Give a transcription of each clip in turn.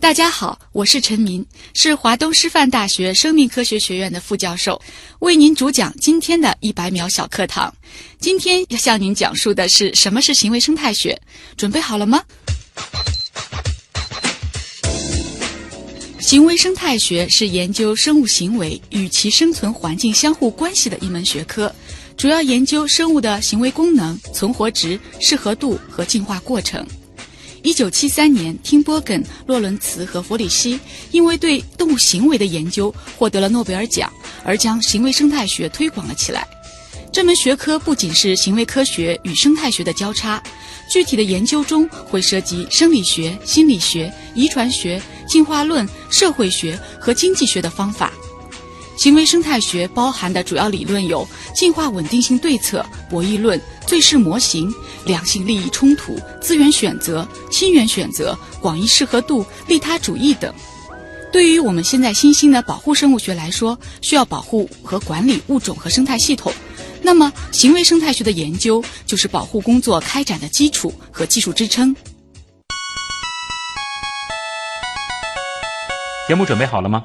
大家好，我是陈明，是华东师范大学生命科学学院的副教授，为您主讲今天的一百秒小课堂。今天要向您讲述的是什么是行为生态学，准备好了吗？行为生态学是研究生物行为与其生存环境相互关系的一门学科，主要研究生物的行为功能、存活值、适合度和进化过程。一九七三年，汀波根、洛伦茨和弗里希因为对动物行为的研究获得了诺贝尔奖，而将行为生态学推广了起来。这门学科不仅是行为科学与生态学的交叉，具体的研究中会涉及生理学、心理学、遗传学、进化论、社会学和经济学的方法。行为生态学包含的主要理论有进化稳定性对策、博弈论、最适模型、两性利益冲突、资源选择、亲缘选择、广义适合度、利他主义等。对于我们现在新兴的保护生物学来说，需要保护和管理物种和生态系统，那么行为生态学的研究就是保护工作开展的基础和技术支撑。节目准备好了吗？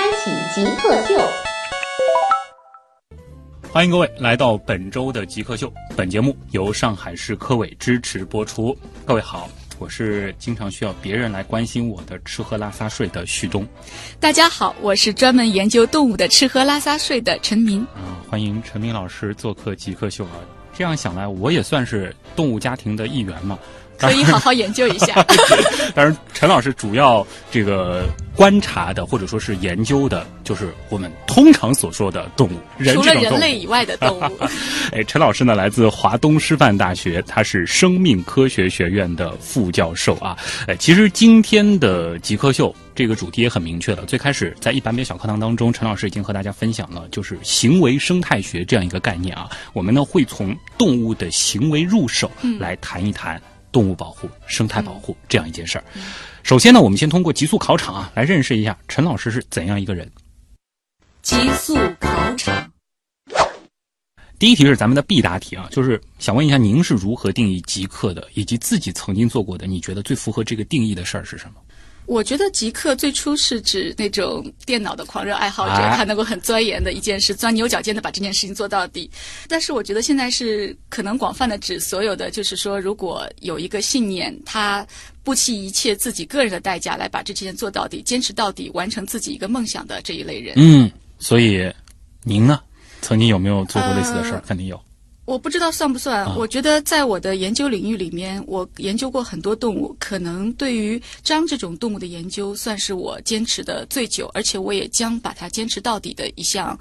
极客秀，欢迎各位来到本周的极客秀。本节目由上海市科委支持播出。各位好，我是经常需要别人来关心我的吃喝拉撒睡的旭东。大家好，我是专门研究动物的吃喝拉撒睡的陈明。啊，欢迎陈明老师做客极客秀啊！这样想来，我也算是动物家庭的一员嘛。可以好好研究一下。当然，陈老师主要这个观察的或者说是研究的，就是我们通常所说的动物，人除了人类以外的动物。哎，陈老师呢来自华东师范大学，他是生命科学学院的副教授啊。哎，其实今天的极客秀这个主题也很明确了。最开始在一百秒小课堂当中，陈老师已经和大家分享了，就是行为生态学这样一个概念啊。我们呢会从动物的行为入手来谈一谈。动物保护、生态保护这样一件事儿。首先呢，我们先通过极速考场啊，来认识一下陈老师是怎样一个人。极速考场，第一题是咱们的必答题啊，就是想问一下，您是如何定义极客的，以及自己曾经做过的，你觉得最符合这个定义的事儿是什么？我觉得极客最初是指那种电脑的狂热爱好者，他能够很钻研的一件事，钻牛角尖的把这件事情做到底。但是我觉得现在是可能广泛的指所有的，就是说，如果有一个信念，他不惜一切自己个人的代价来把这件事做到底，坚持到底，完成自己一个梦想的这一类人。嗯，所以您呢，曾经有没有做过类似的事儿？肯定有。我不知道算不算。我觉得在我的研究领域里面，我研究过很多动物，可能对于章这种动物的研究，算是我坚持的最久，而且我也将把它坚持到底的一项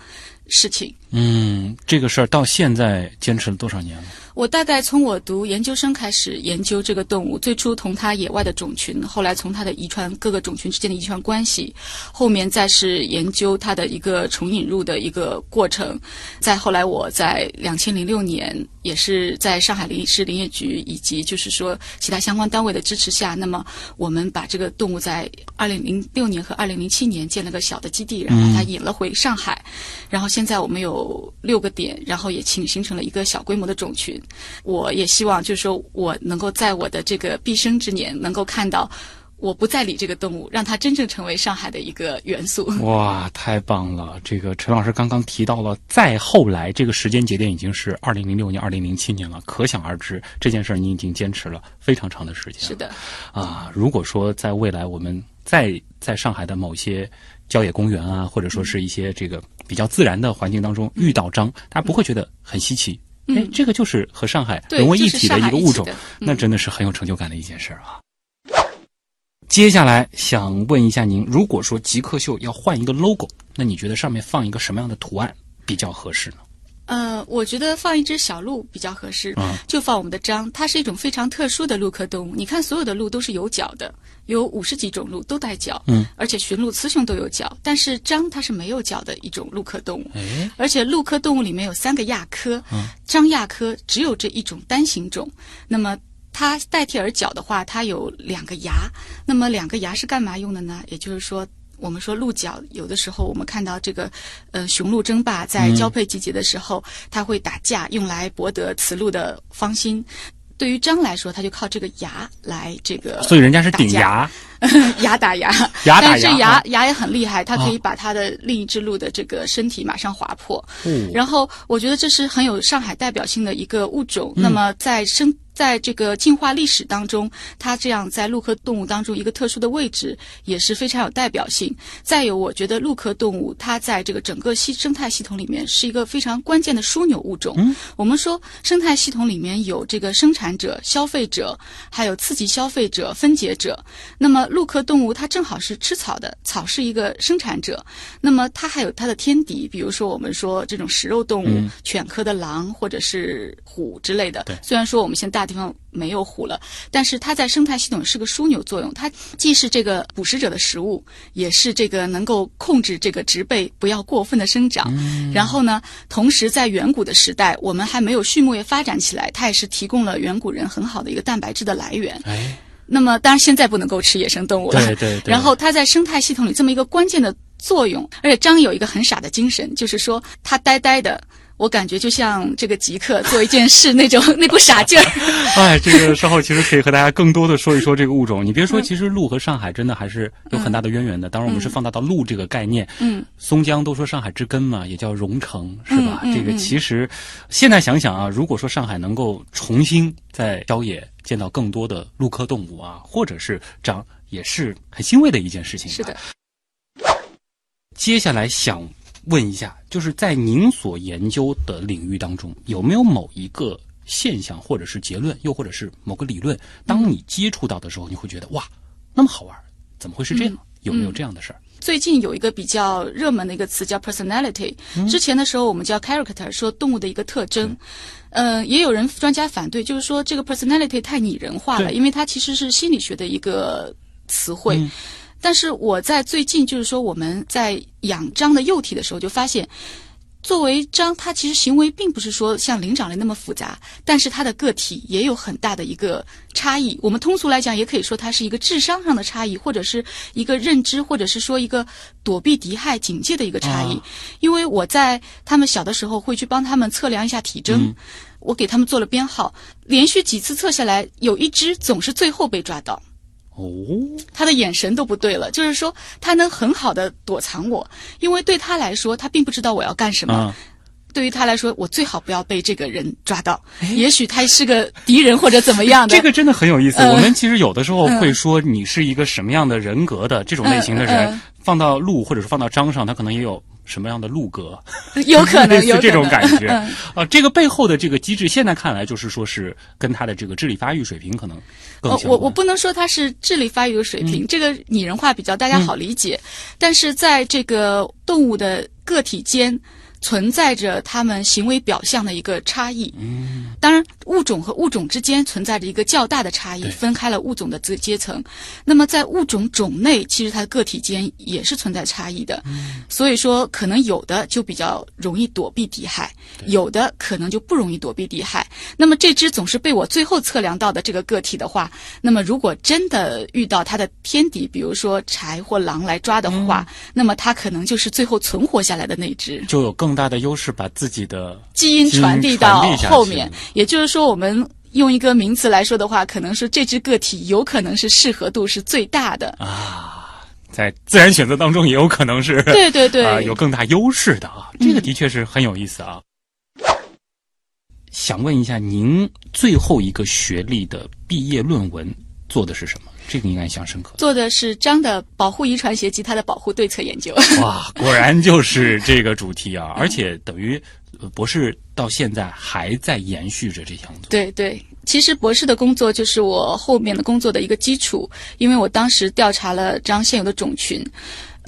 事情。嗯，这个事儿到现在坚持了多少年了？我大概从我读研究生开始研究这个动物，最初从它野外的种群，后来从它的遗传各个种群之间的遗传关系，后面再是研究它的一个重引入的一个过程，再后来我在两千零六年也是在上海林市林业局以及就是说其他相关单位的支持下，那么我们把这个动物在二零零六年和二零零七年建了个小的基地，然后把它引了回上海，然后现在我们有六个点，然后也形形成了一个小规模的种群。我也希望，就是说我能够在我的这个毕生之年，能够看到我不再理这个动物，让它真正成为上海的一个元素。哇，太棒了！这个陈老师刚刚提到了，再后来这个时间节点已经是二零零六年、二零零七年了，可想而知，这件事儿你已经坚持了非常长的时间。是的，啊，如果说在未来我们再在上海的某些郊野公园啊，或者说是一些这个比较自然的环境当中遇到章，大家不会觉得很稀奇。哎，这个就是和上海融为一体的一个物种，那真的是很有成就感的一件事儿啊。接下来想问一下您，如果说极客秀要换一个 logo，那你觉得上面放一个什么样的图案比较合适呢？呃，我觉得放一只小鹿比较合适，嗯就放我们的章。它是一种非常特殊的鹿科动物。你看，所有的鹿都是有角的，有五十几种鹿都带角，嗯，而且驯鹿、雌雄都有角，但是章它是没有角的一种鹿科动物。哎，而且鹿科动物里面有三个亚科，章亚科只有这一种单行种。那么它代替耳角的话，它有两个牙。那么两个牙是干嘛用的呢？也就是说。我们说鹿角，有的时候我们看到这个，呃，雄鹿争霸在交配季节的时候，它会打架，用来博得雌鹿的芳心。对于章来说，它就靠这个牙来这个，所以人家是顶牙，牙打牙，牙打但是牙啊牙牙也很厉害，它可以啊把它的另一只鹿的这个身体马上划破。嗯然后我觉得这是很有上海代表性的一个物种。嗯那么在生在这个进化历史当中，它这样在鹿科动物当中一个特殊的位置也是非常有代表性。再有，我觉得鹿科动物它在这个整个系生态系统里面是一个非常关键的枢纽物种。嗯我们说生态系统里面有这个生产者、消费者，还有刺激消费者、分解者。那么鹿科动物它正好是吃草的，草是一个生产者。那么它还有它的天敌，比如说我们说这种食肉动物，嗯犬科的狼或者是虎之类的对。虽然说我们现在大地方没有虎了，但是它在生态系统是个枢纽作用，它既是这个捕食者的食物，也是这个能够控制这个植被不要过分的生长。然后呢，同时在远古的时代，我们还没有畜牧业发展起来，它也是提供了远古人很好的一个蛋白质的来源。哎，那么当然现在不能够吃野生动物了，对对对 然后它在生态系统里这么一个关键的作用，而且张有一个很傻的精神，就是说它呆呆的。我感觉就像这个极客做一件事那种 那股傻劲儿，哎，这个稍后其实可以和大家更多的说一说这个物种。你别说，其实鹿和上海真的还是有很大的渊源的。当然，我们是放大到鹿这个概念。嗯，松江都说上海之根嘛，也叫蓉城，是吧？嗯嗯这个其实现在想想啊，如果说上海能够重新在郊野见到更多的鹿科动物啊，或者是长，也是很欣慰的一件事情。是的。。接下来想问一下，就是在您所研究的领域当中，有没有某一个现象，或者是结论，又或者是某个理论，当你接触到的时候，你会觉得哇，那么好玩，怎么会是这样？有没有这样的事儿？最近有一个比较热门的一个词叫 personality，、之嗯前的时候我们叫 character，说动物的一个特征。呃，也有人专家反对，就是说这个 personality 太拟人化了，因为它其实是心理学的一个词汇。嗯但是我在最近就是说我们在养章的幼体的时候就发现。作为章，它其实行为并不是说像灵长类那么复杂，但是它的个体也有很大的一个差异。我们通俗来讲，也可以说它是一个智商上的差异，或者是一个认知，或者是说一个躲避敌害、警戒的一个差异。啊因为我在他们小的时候会去帮他们测量一下体征，嗯我给他们做了编号，连续几次测下来，有一只总是最后被抓到。哦，他的眼神都不对了，就是说他能很好的躲藏我，因为对他来说，他并不知道我要干什么。啊，对于他来说，我最好不要被这个人抓到，也许他是个敌人或者怎么样的。这个真的很有意思。嗯我们其实有的时候会说你是一个什么样的人格的这种类型的人，放到鹿或者是放到章上，他可能也有什么样的路格。有可能 有这种感觉。嗯。啊，这个背后的这个机制，现在看来就是说是跟他的这个智力发育水平可能更呃我我不能说他是智力发育的水平，这个拟人化比较大家好理解，但是在这个动物的个体间。存在着它们行为表象的一个差异。嗯，当然，物种和物种之间存在着一个较大的差异，分开了物种的阶阶层。那么，在物种种类，其实它的个体间也是存在差异的。嗯，所以说，可能有的就比较容易躲避敌害，有的可能就不容易躲避敌害。那么，这只总是被我最后测量到的这个个体的话，那么如果真的遇到它的天敌，比如说豺或狼来抓的话，那么它可能就是最后存活下来的那只。就有更大的优势，把自己的基因传递到后面，也就是说，我们用一个名词来说的话，可能是这只个体有可能是适合度是最大的。啊，在自然选择当中也有可能是 对对对，啊有更大优势的啊，这个的确是很有意思啊。想问一下，您最后一个学历的毕业论文做的是什么？这个应该印象深刻。做的是张的保护遗传学及它的保护对策研究。哇，果然就是这个主题啊！而且等于呃博士到现在还在延续着这项工作。对对，其实博士的工作就是我后面的工作的一个基础，因为我当时调查了张现有的种群。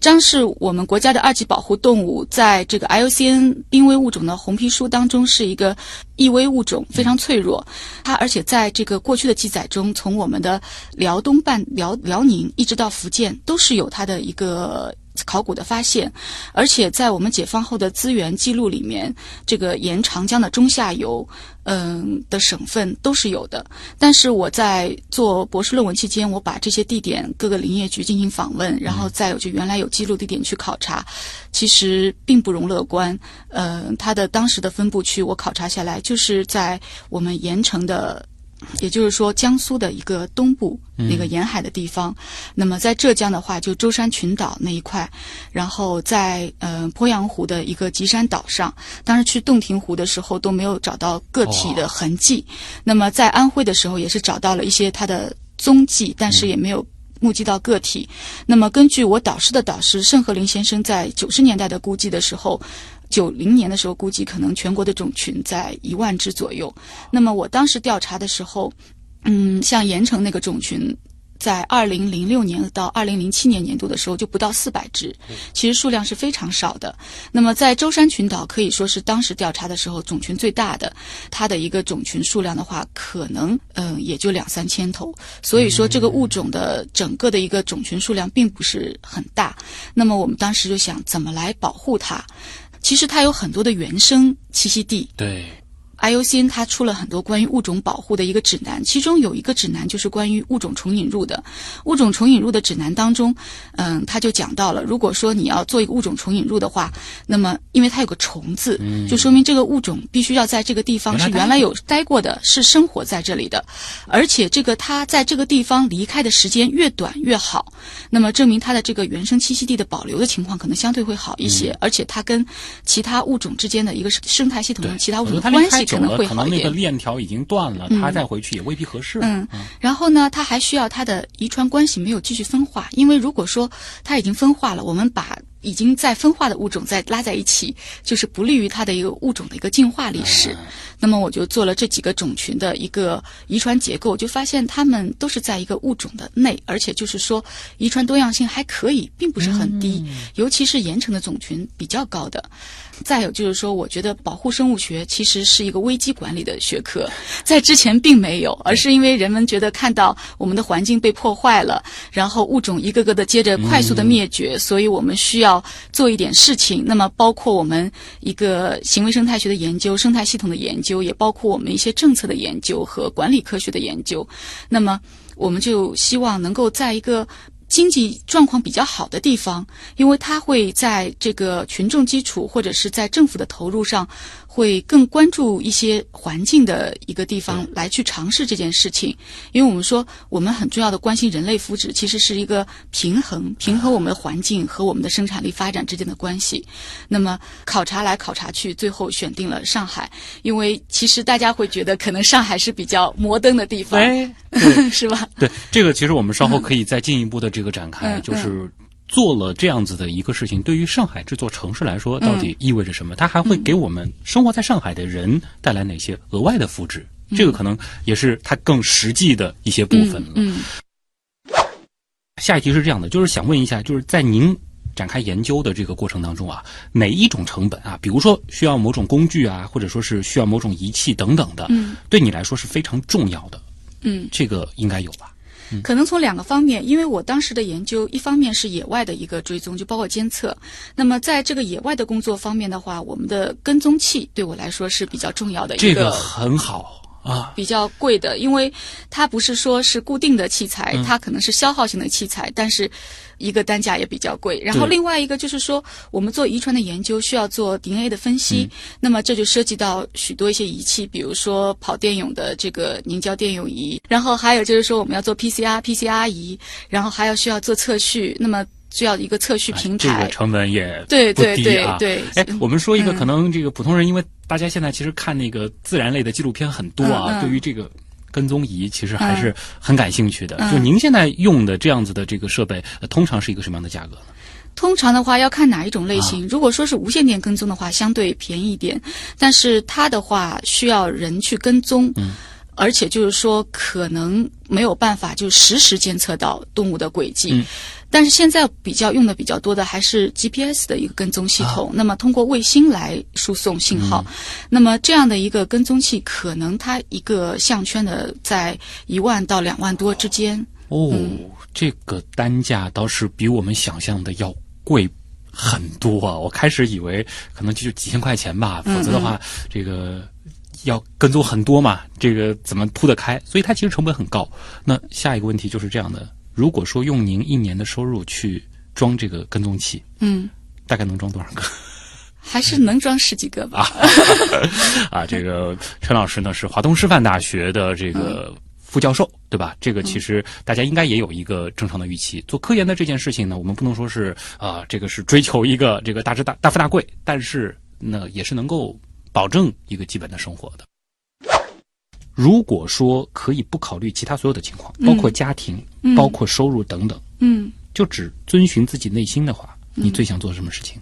张是我们国家的二级保护动物，在这个 IUCN 濒危物种的红皮书当中是一个易危物种，非常脆弱。它而且在这个过去的记载中，从我们的辽东半辽辽宁一直到福建，都是有它的一个。考古的发现，而且在我们解放后的资源记录里面，这个沿长江的中下游，嗯的省份都是有的。但是我在做博士论文期间，我把这些地点各个林业局进行访问，然后再有就原来有记录地点去考察，其实并不容乐观。呃，它的当时的分布区我考察下来，就是在我们盐城的。也就是说，江苏的一个东部那个沿海的地方，那么在浙江的话，就舟山群岛那一块，然后在呃鄱阳湖的一个吉山岛上，当时去洞庭湖的时候都没有找到个体的痕迹，那么在安徽的时候也是找到了一些它的踪迹，但是也没有目击到个体。那么根据我导师的导师盛和林先生在九十年代的估计的时候。九零年的时候，估计可能全国的种群在一万只左右。那么我当时调查的时候，嗯，像盐城那个种群，在二零零六年到二零零七年年度的时候就不到四百只，其实数量是非常少的。那么在舟山群岛可以说是当时调查的时候种群最大的，它的一个种群数量的话，可能嗯也就两三千头。所以说这个物种的整个的一个种群数量并不是很大。那么我们当时就想怎么来保护它。其实它有很多的原生栖息地。对，IUCN 它出了很多关于物种保护的一个指南，其中有一个指南就是关于物种重引入的。物种重引入的指南当中，嗯，它就讲到了，如果说你要做一个物种重引入的话，那么因为它有个“虫”字，就说明这个物种必须要在这个地方是原来有待过的，是生活在这里的，而且这个它在这个地方离开的时间越短越好。那么证明它的这个原生栖息地的保留的情况可能相对会好一些，而且它跟其他物种之间的一个生态系统的其他物种的关系可能。可能那个链条已经断了，他再回去也未必合适。嗯，然后呢，他还需要他的遗传关系没有继续分化，因为如果说它已经分化了，我们把。已经在分化的物种再拉在一起，就是不利于它的一个物种的一个进化历史。那么我就做了这几个种群的一个遗传结构，就发现它们都是在一个物种的内，而且就是说遗传多样性还可以，并不是很低，尤其是盐城的种群比较高的。再有就是说，我觉得保护生物学其实是一个危机管理的学科，在之前并没有，而是因为人们觉得看到我们的环境被破坏了，然后物种一个个的接着快速的灭绝，所以我们需要做一点事情。那么，包括我们一个行为生态学的研究、生态系统的研究，也包括我们一些政策的研究和管理科学的研究。那么，我们就希望能够在一个。经济状况比较好的地方，因为它会在这个群众基础或者是在政府的投入上。会更关注一些环境的一个地方来去尝试这件事情，因为我们说我们很重要的关心人类福祉，其实是一个平衡，平衡我们的环境和我们的生产力发展之间的关系。那么考察来考察去，最后选定了上海，因为其实大家会觉得可能上海是比较摩登的地方，是吧？对，这个其实我们稍后可以再进一步的这个展开，就是。做了这样子的一个事情，对于上海这座城市来说，到底意味着什么？它还会给我们生活在上海的人带来哪些额外的福祉？这个可能也是它更实际的一些部分了。嗯。下一题是这样的，就是想问一下，就是在您展开研究的这个过程当中啊，哪一种成本啊，比如说需要某种工具啊，或者说是需要某种仪器等等的，嗯，对你来说是非常重要的。嗯，这个应该有吧？可能从两个方面，因为我当时的研究，一方面是野外的一个追踪，就包括监测。那么在这个野外的工作方面的话，我们的跟踪器对我来说是比较重要的一个。这个很好啊，比较贵的，因为它不是说是固定的器材，它可能是消耗性的器材，但是。一个单价也比较贵，然后另外一个就是说，我们做遗传的研究需要做 DNA 的分析，那么这就涉及到许多一些仪器，比如说跑电泳的这个凝胶电泳仪，然后还有就是说我们要做 PCR，PCR 仪，然后还要需要做测序，那么需要一个测序平台，这个成本也对对对对。哎，我们说一个可能这个普通人，因为大家现在其实看那个自然类的纪录片很多啊，对于这个。跟踪仪其实还是很感兴趣的。就您现在用的这样子的这个设备，通常是一个什么样的价格呢？通常的话要看哪一种类型。如果说是无线电跟踪的话，相对便宜一点。但是它的话需要人去跟踪。嗯。而且就是说可能没有办法就实时监测到动物的轨迹。嗯但是现在比较用的比较多的还是 GPS 的一个跟踪系统，啊那么通过卫星来输送信号。嗯那么这样的一个跟踪器，可能它一个项圈的在一万到两万多之间。哦，嗯这个单价倒是比我们想象的要贵很多啊！我开始以为可能就几千块钱吧，嗯否则的话，这个要跟踪很多嘛，这个怎么铺得开？所以它其实成本很高。那下一个问题就是这样的：如果说用您一年的收入去装这个跟踪器，嗯，大概能装多少个？还是能装十几个吧。啊，这个陈老师呢是华东师范大学的这个副教授，对吧？这个其实大家应该也有一个正常的预期。做科研的这件事情呢，我们不能说是啊、这个是追求一个这个大智大大富大贵，但是呢，也是能够保证一个基本的生活的。如果说可以不考虑其他所有的情况，包括家庭、嗯包括收入等等，嗯，就只遵循自己内心的话，你最想做什么事情？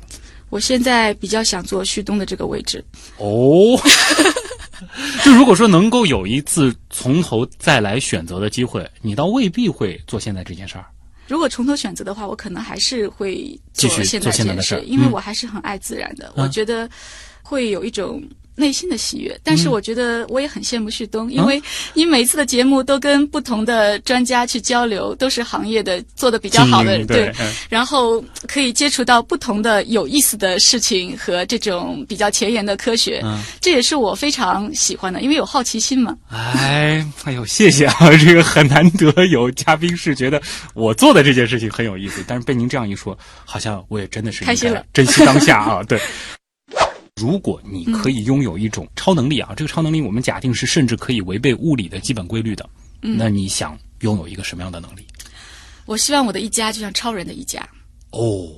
我现在比较想做旭东的这个位置。哦，就如果说能够有一次从头再来选择的机会，你倒未必会做现在这件事儿。如果从头选择的话，我可能还是会继续做现在这件事现在的事儿，嗯因为我还是很爱自然的。我觉得会有一种内心的喜悦，但是嗯我觉得我也很羡慕旭东，因为你每次的节目都跟不同的专家去交流，都是行业的做的比较好的精英对嗯然后可以接触到不同的有意思的事情和这种比较前沿的科学，嗯这也是我非常喜欢的，因为有好奇心嘛。哎，哎呦，谢谢啊！这个很难得有嘉宾是觉得我做的这件事情很有意思，但是被您这样一说，好像我也真的是开心了珍惜当下啊！对。如果你可以拥有一种超能力啊，这个超能力我们假定是甚至可以违背物理的基本规律的，那你想拥有一个什么样的能力？我希望我的一家就像超人的一家。哦，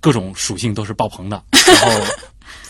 各种属性都是爆棚的，然后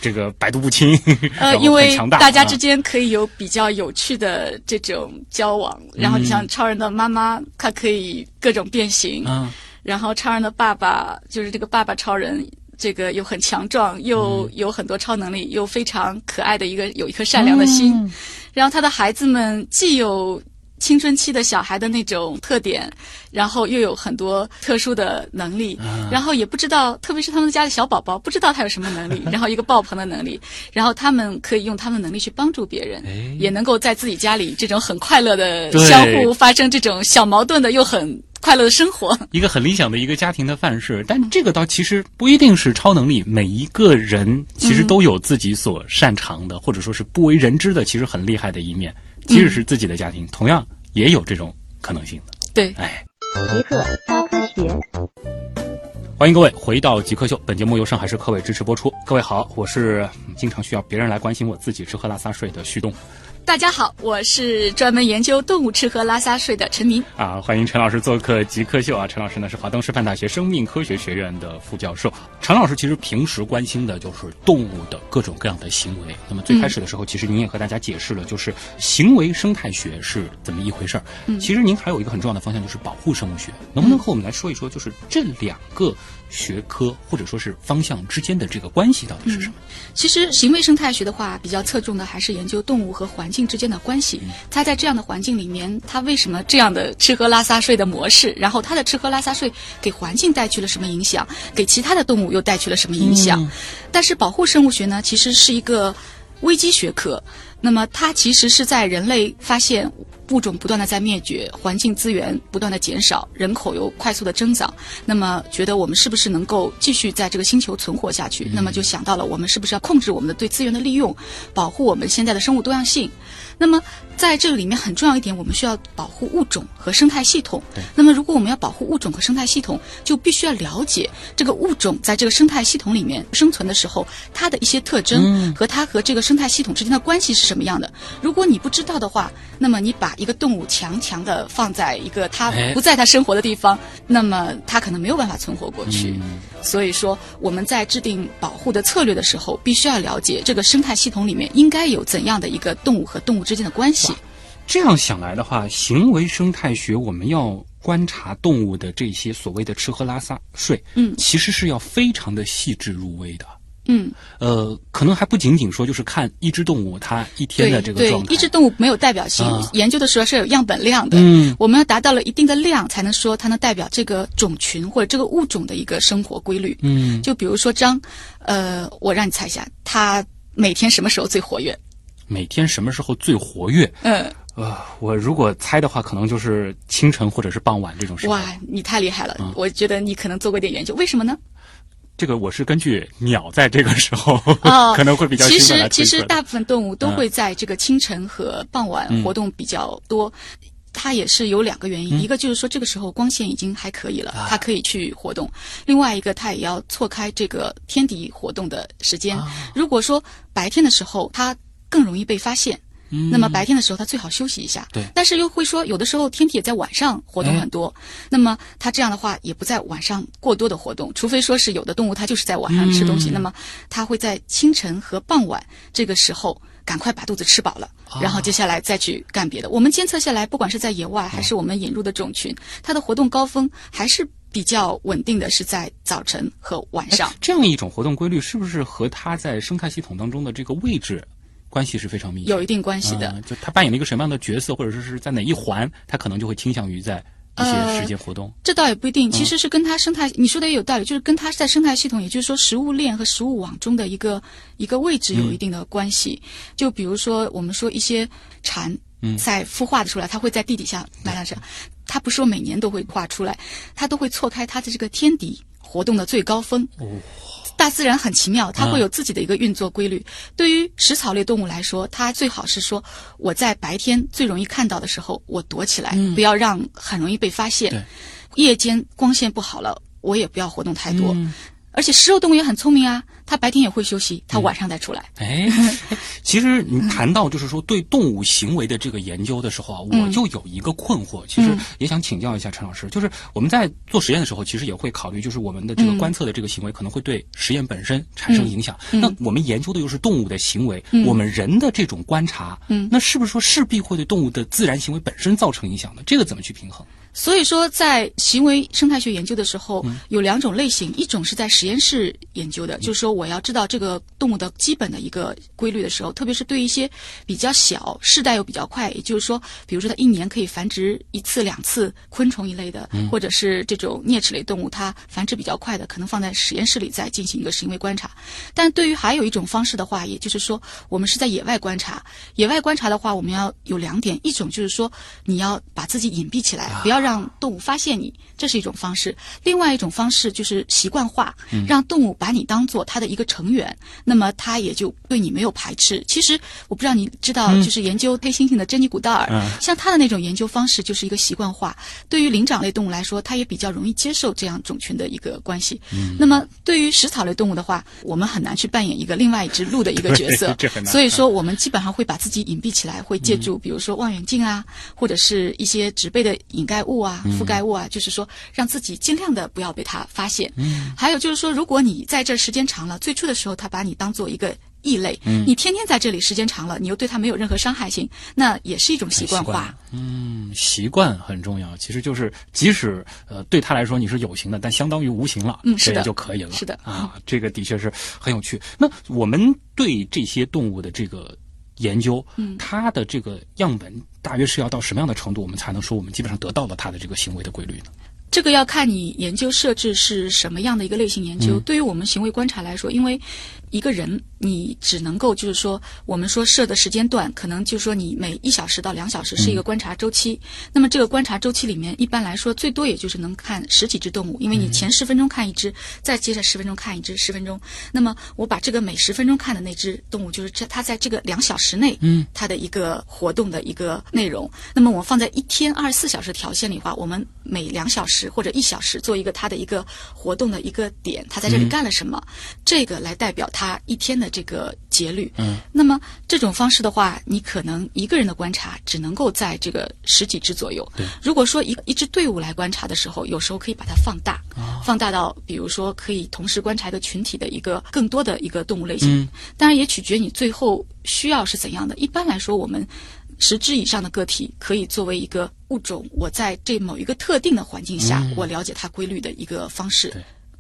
这个百毒不侵，呃，因为大，家之间可以有比较有趣的这种交往，然后你嗯像超人的妈妈，她可以各种变形，嗯，然后超人的爸爸就是这个爸爸超人，这个又很强壮，又嗯。有很多超能力，又非常可爱的一个有一颗善良的心，嗯。然后他的孩子们既有。青春期的小孩的那种特点，然后又有很多特殊的能力，啊。然后也不知道，特别是他们家的小宝宝，不知道他有什么能力，然后一个爆棚的能力，然后他们可以用他们的能力去帮助别人，哎。也能够在自己家里这种很快乐的相互发生这种小矛盾的又很快乐的生活。一个很理想的一个家庭的范式，但这个倒其实不一定是超能力，每一个人其实都有自己所擅长的，或者说是不为人知的，其实很厉害的一面。即使是自己的家庭，同样也有这种可能性的。对，哎，极客高科学。欢迎各位回到极客秀，本节目由上海市科委支持播出。各位好，我是嗯经常需要别人来关心我自己吃喝拉撒睡的旭东大家好，我是专门研究动物吃喝拉撒睡的陈明。啊，欢迎陈老师做客极客秀啊。陈老师呢是华东师范大学生命科学学院的副教授。陈老师其实平时关心的就是动物的各种各样的行为。那么最开始的时候，其实您也和大家解释了，就是行为生态学是怎么一回事儿。其实您还有一个很重要的方向就是保护生物学，能不能和我们来说一说，就是这两个学科或者说是方向之间的这个关系到底是什么？其实行为生态学的话，比较侧重的还是研究动物和环境之间的关系。它在这样的环境里面，它为什么这样的吃喝拉撒睡的模式？然后它的吃喝拉撒睡给环境带去了什么影响？给其他的动物又带去了什么影响？但是保护生物学呢，其实是一个危机学科。那么它其实是在人类发现物种不断的在灭绝，环境资源不断的减少，人口又快速的增长，那么觉得我们是不是能够继续在这个星球存活下去？那么就想到了我们是不是要控制我们的对资源的利用，保护我们现在的生物多样性。那么在这个里面很重要一点，我们需要保护物种和生态系统。那么如果我们要保护物种和生态系统，就必须要了解这个物种在这个生态系统里面生存的时候，它的一些特征和它和这个生态系统之间的关系是什么样的。如果你不知道的话，那么你把一个动物强强的放在一个它哎不在它生活的地方，那么它可能没有办法存活过去。所以说，我们在制定保护的策略的时候，必须要了解这个生态系统里面应该有怎样的一个动物和动物之间的关系。这样想来的话，行为生态学我们要观察动物的这些所谓的吃喝拉撒睡，嗯其实是要非常的细致入微的。嗯，呃，可能还不仅仅说就是看一只动物它一天的这个对状态，一只动物没有代表性，啊研究的时候是有样本量的。嗯我们要达到了一定的量，才能说它能代表这个种群或者这个物种的一个生活规律。嗯，就比如说张，呃，我让你猜一下，它每天什么时候最活跃？每天什么时候最活跃？嗯，呃，我如果猜的话，可能就是清晨或者是傍晚这种时候。哇，你太厉害了！嗯我觉得你可能做过一点研究，为什么呢？这个我是根据鸟在这个时候、哦 可能会比较其实其实大部分动物都嗯会在这个清晨和傍晚嗯活动比较多。它也是有两个原因，一个就是说这个时候光线已经还可以了，啊它可以去活动；另外一个，它也要错开这个天敌活动的时间。啊如果说白天的时候它更容易被发现，嗯那么白天的时候它最好休息一下。对但是又会说有的时候天体也在晚上活动很多，那么它这样的话也不在晚上过多的活动，除非说是有的动物它就是在晚上吃东西，嗯那么它会在清晨和傍晚这个时候。赶快把肚子吃饱了，啊然后接下来再去干别的。我们监测下来，不管是在野外还是我们引入的种群，它的活动高峰还是比较稳定的，是在早晨和晚上哎。这样一种活动规律，是不是和它在生态系统当中的这个位置关系是非常密切？有一定关系的。啊就他扮演了一个什么样的角色，或者说是在哪一环，他可能就会倾向于在一些呃时间活动。这倒也不一嗯定，其实是跟它生态，你说的也有道理，就是跟它在生态系统，也就是说食物链和食物网中的一个一个位置有一定的关系。就比如说，我们说一些蝉嗯在孵化的出来，它会在地底下埋到这，它不是说每年都会化出来，它都会错开它的这个天敌活动的最高峰。哦大自然很奇妙，它嗯会有自己的一个运作规律。对于食草类动物来说，它最好是说我在白天最容易看到的时候，我躲起来，嗯不要让很容易被发现。夜间光线不好了，我也不要活动太多。嗯而且食肉动物也很聪明啊，它白天也会休息，它晚上再出来。哎，其实你谈到就是说对动物行为的这个研究的时候啊，嗯我就有一个困惑，其实也想请教一下陈老师，就是我们在做实验的时候，其实也会考虑，就是我们的这个嗯观测的这个行为可能会对实验本身产生影响。嗯那我们研究的又是动物的行为，嗯我们人的这种观察，嗯那是不是说势必会对动物的自然行为本身造成影响呢？这个怎么去平衡？所以说，在行为生态学研究的时候，嗯有两种类型，一种是在实验室研究的，就是说我要知道这个动物的基本的一个规律的时候，特别是对一些比较小、世代又比较快，也就是说，比如说它一年可以繁殖一次、两次，昆虫一类的，嗯或者是这种啮齿类动物，它繁殖比较快的，可能放在实验室里再进行一个行为观察。但对于还有一种方式的话，也就是说，我们是在野外观察。野外观察的话，我们要有两点，一种就是说，你要把自己隐蔽起来，不要让动物发现你，这是一种方式；另外一种方式就是习惯化，让动物把你当做它的一个成员，那么它也就对你没有排斥。其实我不知道你知道，就是研究黑猩猩的珍妮古道尔，嗯像他的那种研究方式就是一个习惯化。对于灵长类动物来说，它也比较容易接受这样种群的一个关系。那么对于食草类动物的话，我们很难去扮演一个另外一只鹿的一个角色 所以说我们基本上会把自己隐蔽起来，会借助比如说望远镜啊，或者是一些植被的掩盖物啊、覆盖物啊，就是说让自己尽量的不要被它发现。嗯还有就是说，如果你在这时间长了，最初的时候它把你当做一个。异类，你天天在这里时间长了，你又对它没有任何伤害性，那也是一种习惯化。嗯，习惯很重要，其实就是即使呃对他来说你是有形的，但相当于无形了，嗯是的就可以了。是的啊，这个的确是很有趣。那我们对这些动物的这个研究，嗯它的这个样本大约是要到什么样的程度，我们才能说我们基本上得到了它的这个行为的规律呢？这个要看你研究设置是什么样的一个类型研究。嗯对于我们行为观察来说，因为一个人你只能够就是说，我们说设的时间段，可能就是说你每一小时到两小时是一个观察周期。那么这个观察周期里面，一般来说最多也就是能看十几只动物，因为你前十分钟看一只，再接着十分钟看一只，十分钟。那么我把这个每十分钟看的那只动物，就是这它在这个两小时内，嗯，它的一个活动的一个内容。那么我放在一天二十四小时条线里的话，我们每两小时或者一小时做一个它的一个活动的一个点，它在这里干了什么，这个来代表它一天的这个节律。嗯，那么这种方式的话，你可能一个人的观察只能够在这个十几只左右。对如果说一一支队伍来观察的时候，有时候可以把它放大，放大到比如说可以同时观察一个群体的一个更多的一个动物类型。嗯当然也取决你最后需要是怎样的。一般来说，我们十只以上的个体可以作为一个物种，我在这某一个特定的环境下，嗯我了解它规律的一个方式。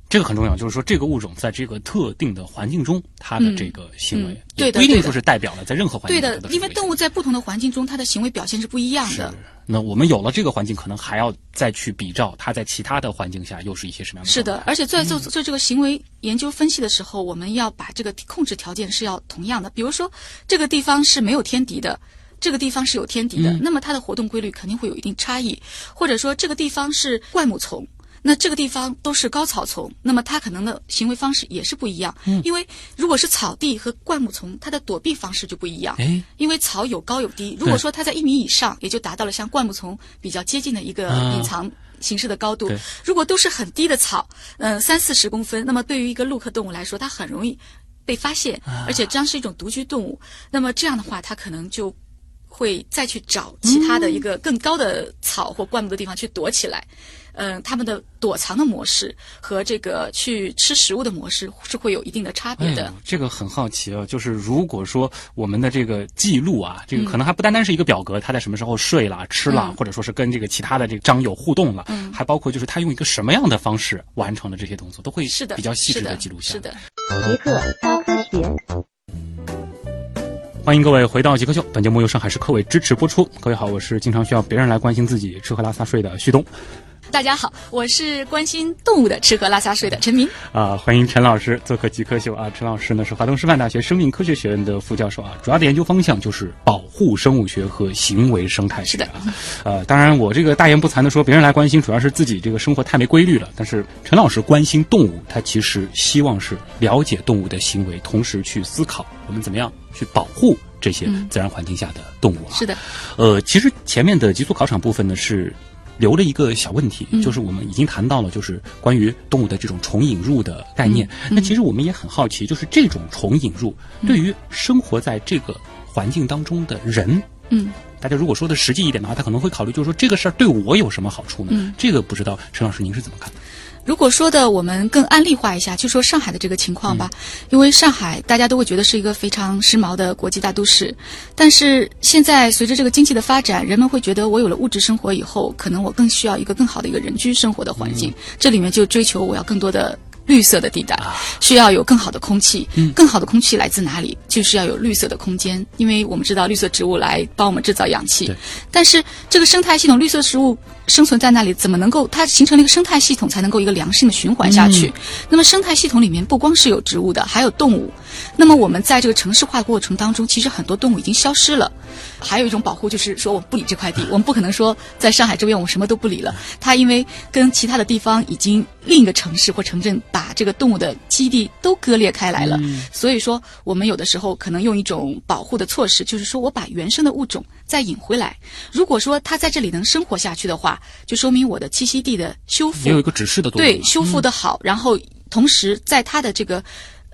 对这个很重要，就是说这个物种在这个特定的环境中，它的这个行为嗯对的不一定说是代表了在任何环境对的因为动物在不同的环境中，它的行为表现是不一样是的。。那我们有了这个环境，可能还要再去比照它在其他的环境下又是一些什么样的是，的而且在嗯做做这个行为研究分析的时候，我们要把这个控制条件是要同样的。比如说，这个地方是没有天敌的。这个地方是有天敌的，嗯那么它的活动规律肯定会有一定差异，或者说这个地方是灌木丛，那这个地方都是高草丛，那么它可能的行为方式也是不一样。嗯因为如果是草地和灌木丛，它的躲避方式就不一样。哎，因为草有高有低，如果说它在一米以上，也就达到了像灌木丛比较接近的一个啊隐藏形式的高度。对如果都是很低的草，嗯、三四十公分，那么对于一个陆科动物来说，它很容易被发现，啊而且这样是一种独居动物。那么这样的话，它可能就会再去找其他的一个更高的草或灌木的地方去躲起来。嗯，它们的躲藏的模式和这个去吃食物的模式是会有一定的差别的。哎，这个很好奇啊，就是如果说我们的这个记录啊，这个嗯可能还不单单是一个表格，他在什么时候睡了、吃了，嗯或者说是跟这个其他的这个张友互动了，嗯还包括就是他用一个什么样的方式完成了这些动作，都会是的，比较细致的记录下来。是的。极客高科学。欢迎各位回到极客秀，本节目由上海市科委支持播出。各位好，我是经常需要别人来关心自己吃喝拉撒睡的旭东大家好，我是关心动物的吃喝拉撒睡的陈明。啊、欢迎陈老师做客极客秀啊。陈老师呢是华东师范大学生命科学学院的副教授啊，主要的研究方向就是保护生物学和行为生态学是的啊。呃，当然我这个大言不惭的说，别人来关心，主要是自己这个生活太没规律了。但是陈老师关心动物，他其实希望是了解动物的行为，同时去思考我们怎么样去保护这些自然环境下的动物啊。是的，呃，其实前面的极速考场部分呢是留了一个小问题，嗯就是我们已经谈到了，就是关于动物的这种重引入的概念。嗯那其实我们也很好奇，就是这种重引入对于生活在这个环境当中的人。嗯，大家如果说的实际一点的话，他可能会考虑，就是说这个事儿对我有什么好处呢？嗯这个不知道陈老师您是怎么看的？如果说的我们更案例化一下，就说上海的这个情况吧，嗯因为上海大家都会觉得是一个非常时髦的国际大都市，但是现在随着这个经济的发展，人们会觉得我有了物质生活以后，可能我更需要一个更好的一个人居生活的环境，这里面就追求我要更多的。绿色的地带需要有更好的空气，更好的空气来自哪里？就是要有绿色的空间，因为我们知道绿色植物来帮我们制造氧气。但是这个生态系统，绿色植物生存在那里，怎么能够它形成了一个生态系统，才能够一个良性的循环下去？那么生态系统里面不光是有植物的，还有动物。那么我们在这个城市化过程当中，其实很多动物已经消失了。还有一种保护，就是说我们不理这块地，我们不可能说在上海这边我们什么都不理了。它因为跟其他的地方已经另一个城市或城镇把这个动物的基地都割裂开来了，所以说我们有的时候可能用一种保护的措施，就是说我把原生的物种再引回来。如果说它在这里能生活下去的话，就说明我的栖息地的修复也有一个指示的作用。对修复的好，然后同时在它的这个。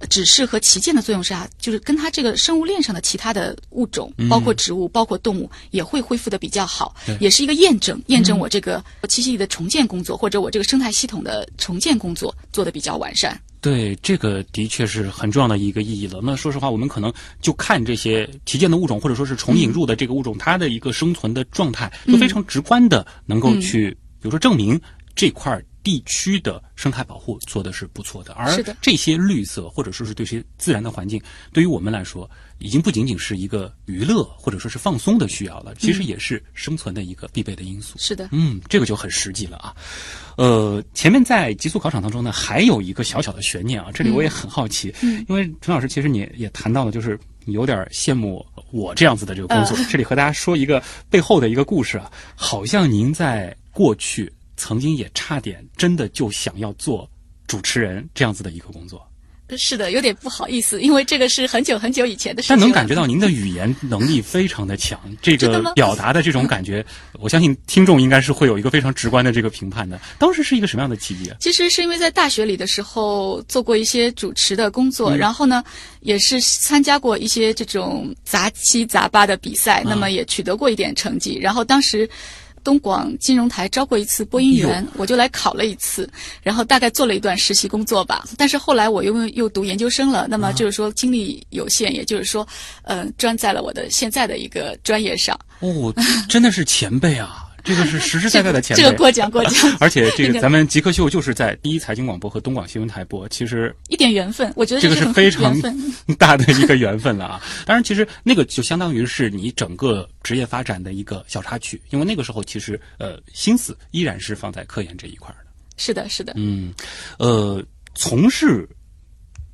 呃指示和旗舰的作用下，就是跟它这个生物链上的其他的物种，包括植物、包括动物，也会恢复的比较好，也是一个验证，验证我这个栖息地的重建工作，或者我这个生态系统的重建工作做的比较完善。对，这个的确是很重要的一个意义了。那说实话，我们可能就看这些旗舰的物种，或者说是重引入的这个物种，它的一个生存的状态，就非常直观的能够去，比如说证明这块儿地区的生态保护做的是不错的。而这些绿色或者说是对这些自然的环境，对于我们来说，已经不仅仅是一个娱乐或者说是放松的需要了，其实也是生存的一个必备的因素。是的，嗯，这个就很实际了啊。呃，前面在极速考场当中呢，还有一个小小的悬念啊，这里我也很好奇，嗯因为陈老师其实你也也谈到了，就是你有点羡慕我这样子的这个工作。呃这里和大家说一个背后的一个故事啊，好像您在过去曾经也差点真的就想要做主持人这样子的一个工作，是的，有点不好意思，因为这个是很久很久以前的事情。但能感觉到您的语言能力非常的强，这个表达的这种感觉，我相信听众应该是会有一个非常直观的这个评判的。当时是一个什么样的契机啊？其实是因为在大学里的时候做过一些主持的工作，然后呢，也是参加过一些这种杂七杂八的比赛，那么也取得过一点成绩。然后当时。东广金融台招过一次播音员，我就来考了一次，然后大概做了一段实习工作吧。但是后来我又又读研究生了，那么就是说精力有限，也就是说，呃，专在了我的现在的一个专业上。哦，真的是前辈啊！这个是 实实在在的前辈。这个过奖过奖。而且这个咱们极客秀就是在第一财经广播和东广新闻台播，其实一点缘分，我觉得这个是非常 大的一个缘分了啊。当然，其实那个就相当于是你整个职业发展的一个小插曲，因为那个时候其实呃心思依然是放在科研这一块的。是的，是的。嗯，呃，从事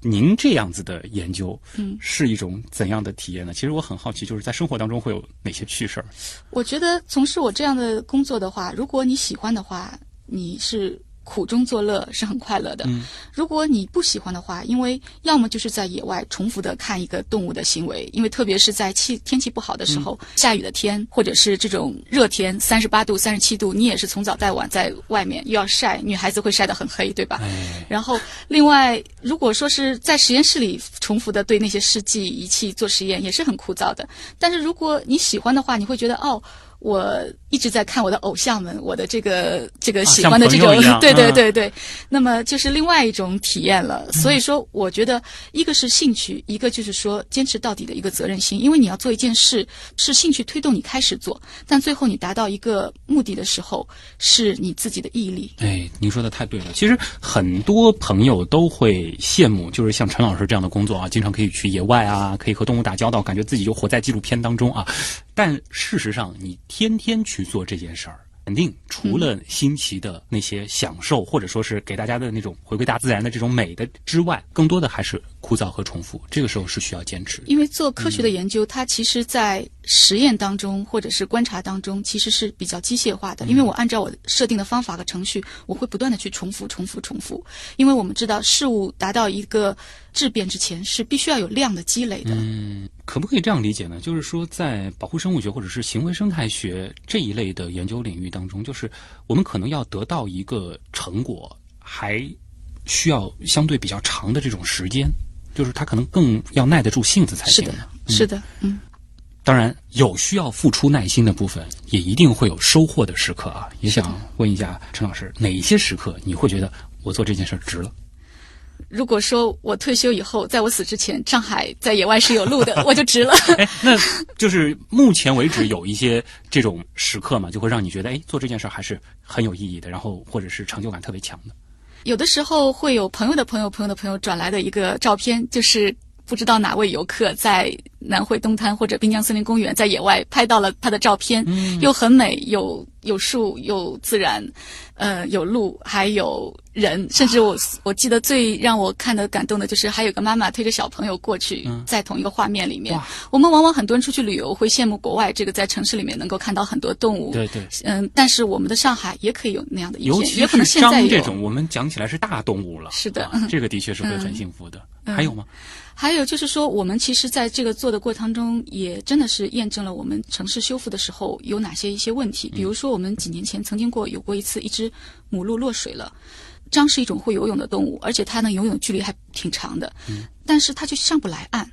您这样子的研究，嗯，是一种怎样的体验呢？其实我很好奇，就是在生活当中会有哪些趣事儿？我觉得从事我这样的工作的话，如果你喜欢的话，你是。苦中作乐是很快乐的。嗯，如果你不喜欢的话，因为要么就是在野外重复的看一个动物的行为，因为特别是在气天气不好的时候，下雨的天或者是这种热天，三十八度、三十七度，你也是从早到晚在外面又要晒，女孩子会晒得很黑，对吧？哎，然后另外，如果说是在实验室里重复的对那些试剂仪器做实验，也是很枯燥的。但是如果你喜欢的话，你会觉得哦。我一直在看我的偶像们，我的这个这个喜欢的这种，对对对对，那么就是另外一种体验了。所以说，我觉得一个是兴趣，一个就是说坚持到底的一个责任心。因为你要做一件事，是兴趣推动你开始做，但最后你达到一个目的的时候，是你自己的毅力。哎，您说的太对了。其实很多朋友都会羡慕，就是像陈老师这样的工作啊，经常可以去野外啊，可以和动物打交道，感觉自己就活在纪录片当中啊。但事实上，你天天去做这件事儿，肯定除了新奇的那些享受，或者说是给大家的那种回归大自然的这种美的之外，更多的还是枯燥和重复。这个时候是需要坚持。因为做科学的研究，它其实，在实验当中或者是观察当中，其实是比较机械化的。因为我按照我设定的方法和程序，我会不断的去重复、重复、重复。因为我们知道，事物达到一个质变之前，是必须要有量的积累的。嗯。可不可以这样理解呢？就是说，在保护生物学或者是行为生态学这一类的研究领域当中，就是我们可能要得到一个成果，还需要相对比较长的这种时间，就是它可能更要耐得住性子才行。是的，是的，嗯。当然，有需要付出耐心的部分，也一定会有收获的时刻啊。也想问一下陈老师，哪一些时刻你会觉得我做这件事值了？如果说我退休以后，在我死之前，上海在野外是有路的，我就值了。哎，那就是目前为止有一些这种时刻嘛，就会让你觉得，哎，做这件事还是很有意义的，然后或者是成就感特别强的。有的时候会有朋友的朋友、朋友的朋友转来的一个照片，就是不知道哪位游客在南汇东滩或者滨江森林公园在野外拍到了他的照片，又很美，有有树，有自然。呃，有路，还有人，甚至我我记得最让我看的感动的就是，还有个妈妈推着小朋友过去，在同一个画面里面。我们往往很多人出去旅游会羡慕国外这个在城市里面能够看到很多动物。对对。嗯，但是我们的上海也可以有那样的一片，也可能现在有这种我们讲起来是大动物了。是的，这个的确是会很幸福的。还有吗？还有就是说，我们其实在这个做的过程中，也真的是验证了我们城市修复的时候有哪些一些问题。比如说，我们几年前曾经过有过一次，一只母鹿落水了。獐是一种会游泳的动物，而且它呢游泳距离还挺长的，但是它就上不来岸。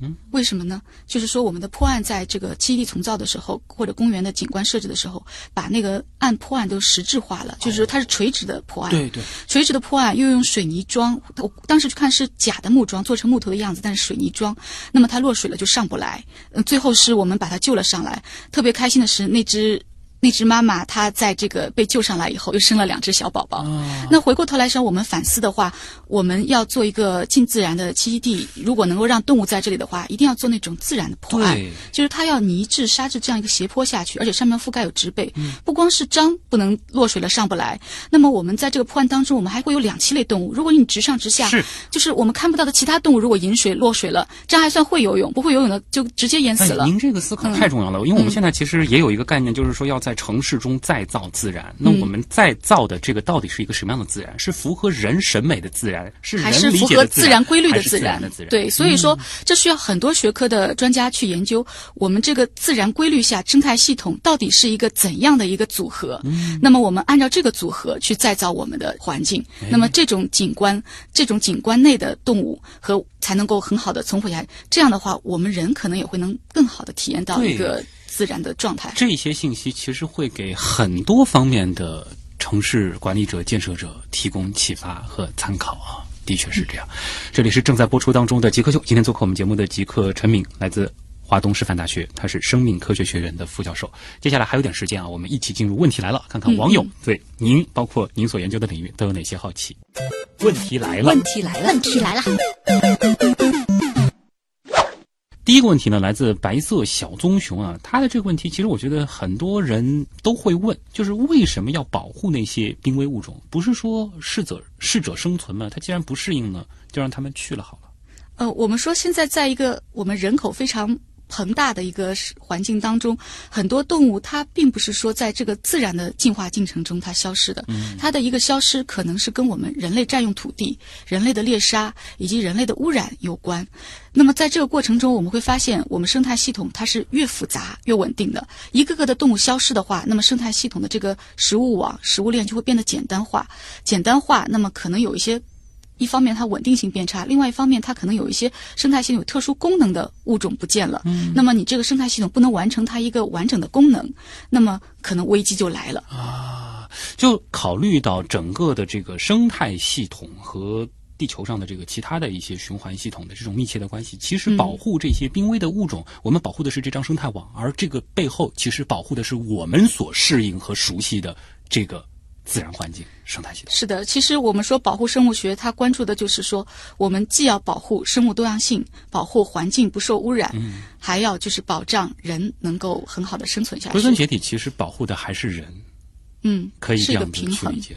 嗯，为什么呢？就是说，我们的破案在这个基地重造的时候，或者公园的景观设置的时候，把那个案破案都实质化了，就是说它是垂直的破案。对对，垂直的破案又用水泥桩，我当时去看是假的木桩，做成木头的样子，但是水泥桩，那么它落水了就上不来。嗯，最后是我们把它救了上来。特别开心的是那只。那只妈妈，她在这个被救上来以后，又生了两只小宝宝。那回过头来说，我们反思的话，我们要做一个近自然的栖息地。如果能够让动物在这里的话，一定要做那种自然的坡岸，就是它要泥质、沙质这样一个斜坡下去，而且上面覆盖有植被。不光是章不能落水了上不来，那么我们在这个破案当中，我们还会有两栖类动物。如果你直上直下，是就是我们看不到的其他动物，如果饮水落水了，这还算会游泳；不会游泳的就直接淹死了。您这个思考太重要了，因为我们现在其实也有一个概念，就是说要在城市中再造自然，那我们再造的这个到底是一个什么样的自然？是符合人审美的自然，是还是符合自然规律的自然的自然？对，所以说这需要很多学科的专家去研究，我们这个自然规律下生态系统到底是一个怎样的一个组合？那么我们按照这个组合去再造我们的环境，那么这种景观，这种景观内的动物和才能够很好的存活下来。这样的话，我们人可能也会能更好的体验到一个。自然的状态，这些信息其实会给很多方面的城市管理者、建设者提供启发和参考啊，的确是这样。这里是正在播出当中的极客秀，今天做客我们节目的极客陈敏，来自。华东师范大学，他是生命科学学院的副教授。接下来还有点时间啊，我们一起进入问题来了，看看网友对您，包括您所研究的领域都有哪些好奇。问题来了，问题来了，问题来了。第一个问题呢，来自白色小棕熊啊，他的这个问题其实我觉得很多人都会问，就是为什么要保护那些濒危物种？不是说适者适者生存吗？它既然不适应呢，就让他们去了好了。呃，我们说现在在一个我们人口非常庞大的一个环境当中，很多动物它并不是说在这个自然的进化进程中它消失的，它的一个消失可能是跟我们人类占用土地、人类的猎杀以及人类的污染有关。那么在这个过程中，我们会发现我们生态系统它是越复杂越稳定的。一个个的动物消失的话，那么生态系统的这个食物网、食物链就会变得简单化。简单化，那么可能有一些。一方面它稳定性变差，另外一方面它可能有一些生态系统有特殊功能的物种不见了。嗯，那么你这个生态系统不能完成它一个完整的功能，那么可能危机就来了。啊，就考虑到整个的这个生态系统和地球上的这个其他的一些循环系统的这种密切的关系，其实保护这些濒危的物种，我们保护的是这张生态网，而这个背后其实保护的是我们所适应和熟悉的这个。自然环境生态系统是的，其实我们说保护生物学，它关注的就是说，我们既要保护生物多样性，保护环境不受污染，嗯，还要就是保障人能够很好的生存下去。归根结底，其实保护的还是人，嗯，可以这样子去理解。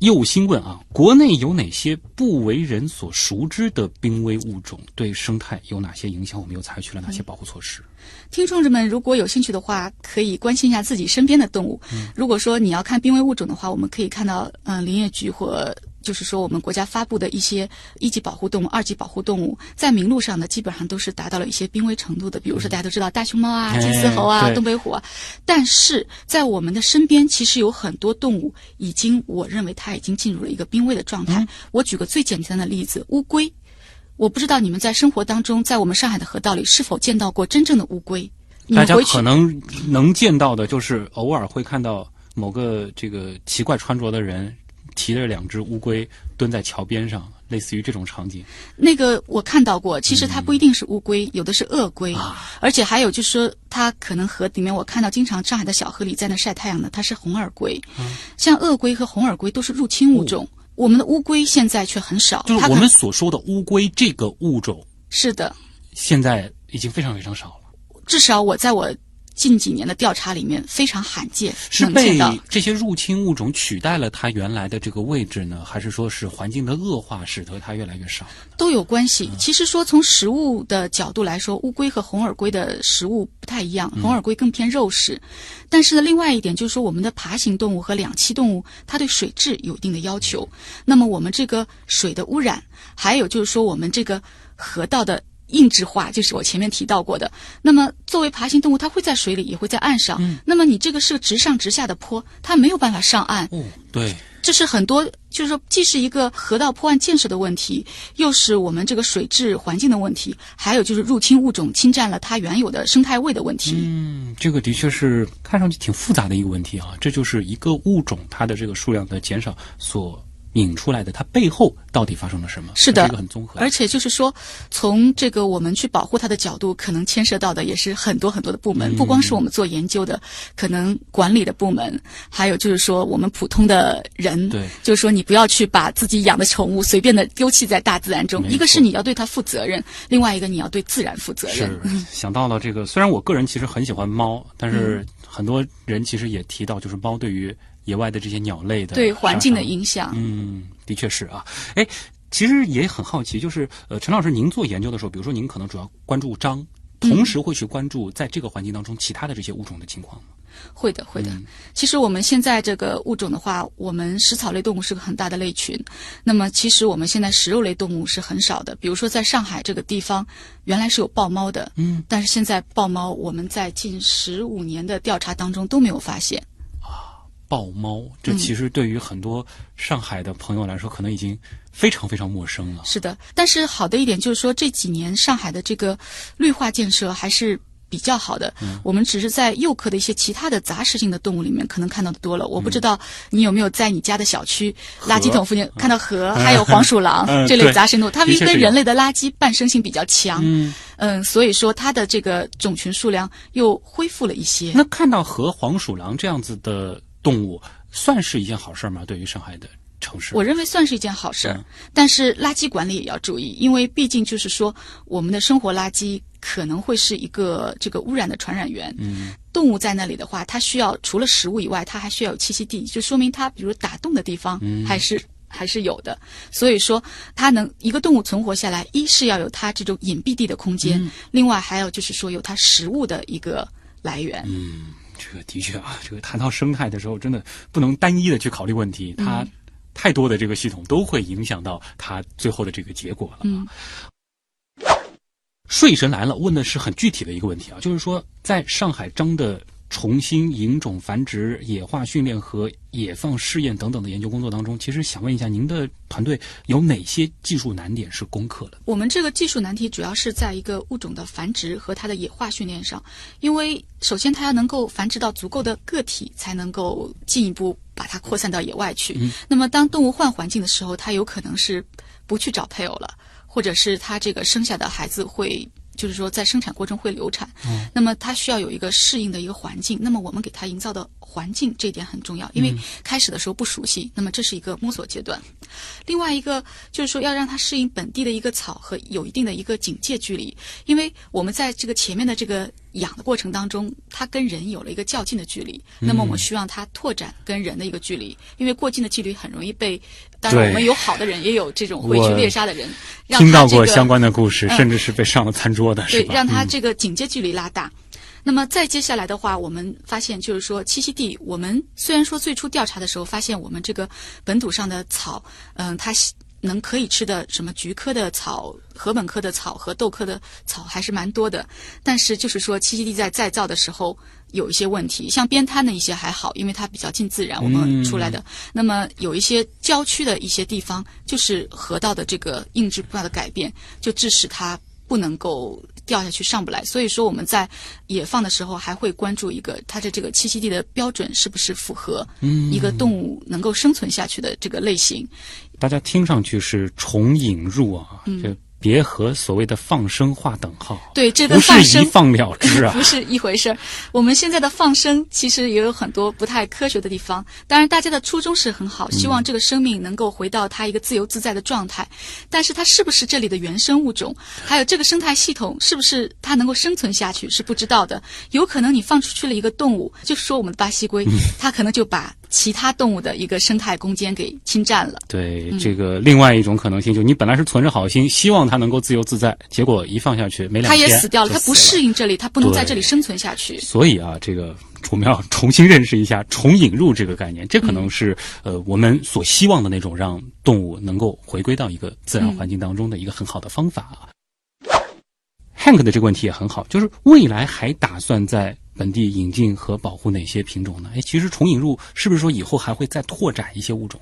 又新问啊，国内有哪些不为人所熟知的濒危物种？对生态有哪些影响？我们又采取了哪些保护措施？听众们如果有兴趣的话，可以关心一下自己身边的动物。如果说你要看濒危物种的话，我们可以看到，嗯，林业局或。就是说，我们国家发布的一些一级保护动物、二级保护动物，在名录上呢，基本上都是达到了一些濒危程度的。比如说，大家都知道大熊猫啊、金丝猴啊、东北虎啊。但是在我们的身边，其实有很多动物已经，我认为它已经进入了一个濒危的状态。我举个最简单的例子，乌龟。我不知道你们在生活当中，在我们上海的河道里是否见到过真正的乌龟？大家可能能见到的就是偶尔会看到某个这个奇怪穿着的人。提着两只乌龟蹲在桥边上，类似于这种场景。那个我看到过，其实它不一定是乌龟，有的是鳄龟，而且还有就是说，它可能河里面我看到经常上海的小河里在那晒太阳的，它是红耳龟。像鳄龟和红耳龟都是入侵物种，我们的乌龟现在却很少。就是我们所说的乌龟这个物种，是的，现在已经非常非常少了。至少我在我。近几年的调查里面非常罕见，是被这些入侵物种取代了它原来的这个位置呢，还是说是环境的恶化使得它越来越少？都有关系。其实说从食物的角度来说，乌龟和红耳龟的食物不太一样，红耳龟更偏肉食。但是呢，另外一点就是说，我们的爬行动物和两栖动物，它对水质有一定的要求。那么我们这个水的污染，还有就是说我们这个河道的。硬质化就是我前面提到过的。那么作为爬行动物，它会在水里，也会在岸上。嗯。那么你这个是直上直下的坡，它没有办法上岸。哦，对。这是很多，就是说，既是一个河道坡岸建设的问题，又是我们这个水质环境的问题，还有就是入侵物种侵占了它原有的生态位的问题。嗯，这个的确是看上去挺复杂的一个问题啊。这就是一个物种它的这个数量的减少所。引出来的，它背后到底发生了什么？是的，这个很综合。而且就是说，从这个我们去保护它的角度，可能牵涉到的也是很多很多的部门，不光是我们做研究的，可能管理的部门，还有就是说我们普通的人。对，就是说你不要去把自己养的宠物随便的丢弃在大自然中。一个是你要对它负责任，另外一个你要对自然负责任。是，想到了这个，虽然我个人其实很喜欢猫，但是很多人其实也提到，就是猫对于。野外的这些鸟类的对环境的影响，嗯，的确是啊。哎，其实也很好奇，就是呃，陈老师，您做研究的时候，比如说您可能主要关注章，同时会去关注在这个环境当中其他的这些物种的情况吗？会的，会的。其实我们现在这个物种的话，我们食草类动物是个很大的类群。那么，其实我们现在食肉类动物是很少的。比如说，在上海这个地方，原来是有豹猫的，嗯，但是现在豹猫我们在近十五年的调查当中都没有发现。豹猫，这其实对于很多上海的朋友来说，可能已经非常非常陌生了。是的，但是好的一点就是说，这几年上海的这个绿化建设还是比较好的，嗯。我们只是在幼科的一些其他的杂食性的动物里面可能看到的多了。我不知道你有没有在你家的小区垃圾桶附近看到河，还有黄鼠狼 嗯这类杂食动物，它们跟人类的垃圾伴生性比较强，嗯，嗯，所以说它的这个种群数量又恢复了一些。那看到和黄鼠狼这样子的动物，算是一件好事儿吗？对于上海的城市，我认为算是一件好事儿嗯，但是垃圾管理也要注意，因为毕竟就是说我们的生活垃圾可能会是一个这个污染的传染源。嗯，动物在那里的话，它需要除了食物以外，它还需要有栖息地，就说明它比如打洞的地方嗯还是。还是有的，所以说它能一个动物存活下来，一是要有它这种隐蔽地的空间，嗯另外还有就是说有它食物的一个来源。嗯，这个的确啊，这个谈到生态的时候，真的不能单一的去考虑问题，它嗯太多的这个系统都会影响到它最后的这个结果了。嗯，睡神来了，问的是很具体的一个问题啊，就是说在上海张的重新引种繁殖、野化训练和野放试验等等的研究工作当中，其实想问一下，您的团队有哪些技术难点是攻克的？我们这个技术难题主要是在一个物种的繁殖和它的野化训练上，因为首先它要能够繁殖到足够的个体，才能够进一步把它扩散到野外去。嗯那么当动物换环境的时候，它有可能是不去找配偶了，或者是它这个生下的孩子会。就是说，在生产过程会流产，嗯那么它需要有一个适应的一个环境。那么我们给它营造的环境这一点很重要，因为开始的时候不熟悉，那么这是一个摸索阶段。另外一个就是说，要让它适应本地的一个草和有一定的一个警戒距离，因为我们在这个前面的这个养的过程当中，它跟人有了一个较近的距离，那么我们希望它拓展跟人的一个距离，因为过近的距离很容易被。当然，对我们有好的人，也有这种会去猎杀的人，让听到过相关的故事，嗯甚至是被上了餐桌的，是对，让它嗯这个警戒距离拉大。那么再接下来的话，我们发现就是说栖息地，我们虽然说最初调查的时候发现我们这个本土上的草，嗯、它喜能可以吃的什么菊科的草、禾本科的草和豆科的草还是蛮多的，但是就是说栖息地在再造的时候有一些问题，像边滩的一些还好，因为它比较近自然，我们出来的。那么有一些郊区的一些地方，就是河道的这个硬质化的改变，就致使它不能够掉下去上不来。所以说我们在野放的时候还会关注一个它的这个栖息地的标准是不是符合一个动物能够生存下去的这个类型。大家听上去是重引入啊，嗯这别和所谓的放生划等号，对，这不是跟放生一放了之啊 不。是一回事儿。我们现在的放生其实也有很多不太科学的地方。当然，大家的初衷是很好，希望这个生命能够回到它一个自由自在的状态。但是它是不是这里的原生物种，还有这个生态系统是不是它能够生存下去，是不知道的。有可能你放出去了一个动物，就说我们的巴西龟，它可能就把其他动物的一个生态空间给侵占了。对，嗯这个另外一种可能性，就你本来是存着好心，希望它能够自由自在，结果一放下去没两天它也死掉了，它不适应这里，它不能在这里生存下去。所以啊，这个 我们要重新认识一下重引入这个概念，这可能是、呃我们所希望的那种让动物能够回归到一个自然环境当中的一个很好的方法啊。Hank 的这个问题也很好，就是未来还打算在本地引进和保护哪些品种呢？哎，其实重引入是不是说以后还会再拓展一些物种？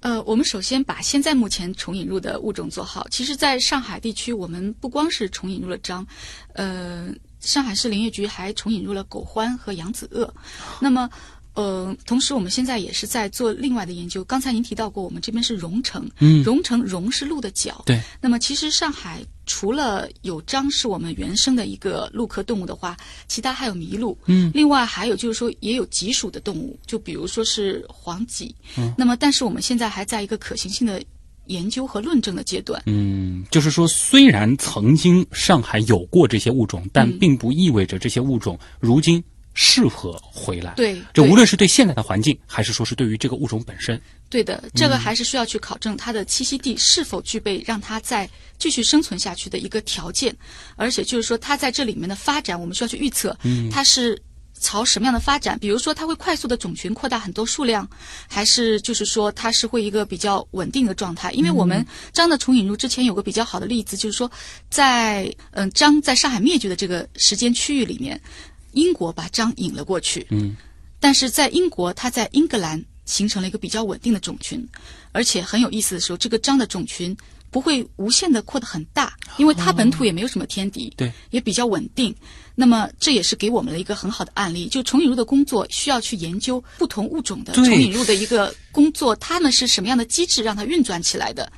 呃，我们首先把现在目前重引入的物种做好。其实，在上海地区，我们不光是重引入了章，呃，上海市林业局还重引入了狗獾和扬子鳄。那么，呃，同时我们现在也是在做另外的研究。刚才您提到过，我们这边是榕城，嗯荣城荣是鹿的角。对。那么，其实上海除了有章是我们原生的一个鹿科动物的话，其他还有麋鹿。嗯。另外还有就是说，也有棘属的动物，就比如说是黄脊。嗯。那么，但是我们现在还在一个可行性的研究和论证的阶段。嗯，就是说，虽然曾经上海有过这些物种，但嗯并不意味着这些物种如今适合回来。对对这无论是对现在的环境，还是说是对于这个物种本身。对的，这个还是需要去考证它的栖息地是否具备让它再继续生存下去的一个条件，而且就是说它在这里面的发展，我们需要去预测，它是朝什么样的发展？比如说它会快速的种群扩大很多数量，还是就是说它是会一个比较稳定的状态？因为我们章的重引入之前有个比较好的例子，就是说在嗯章在上海灭绝的这个时间区域里面，英国把章引了过去，嗯，但是在英国，它在英格兰形成了一个比较稳定的种群，而且很有意思的时候，这个章的种群不会无限的扩得很大，因为它本土也没有什么天敌，对，也比较稳定。那么这也是给我们了一个很好的案例，就重引入的工作需要去研究不同物种的重引入的一个工作，它们是什么样的机制让它运转起来的。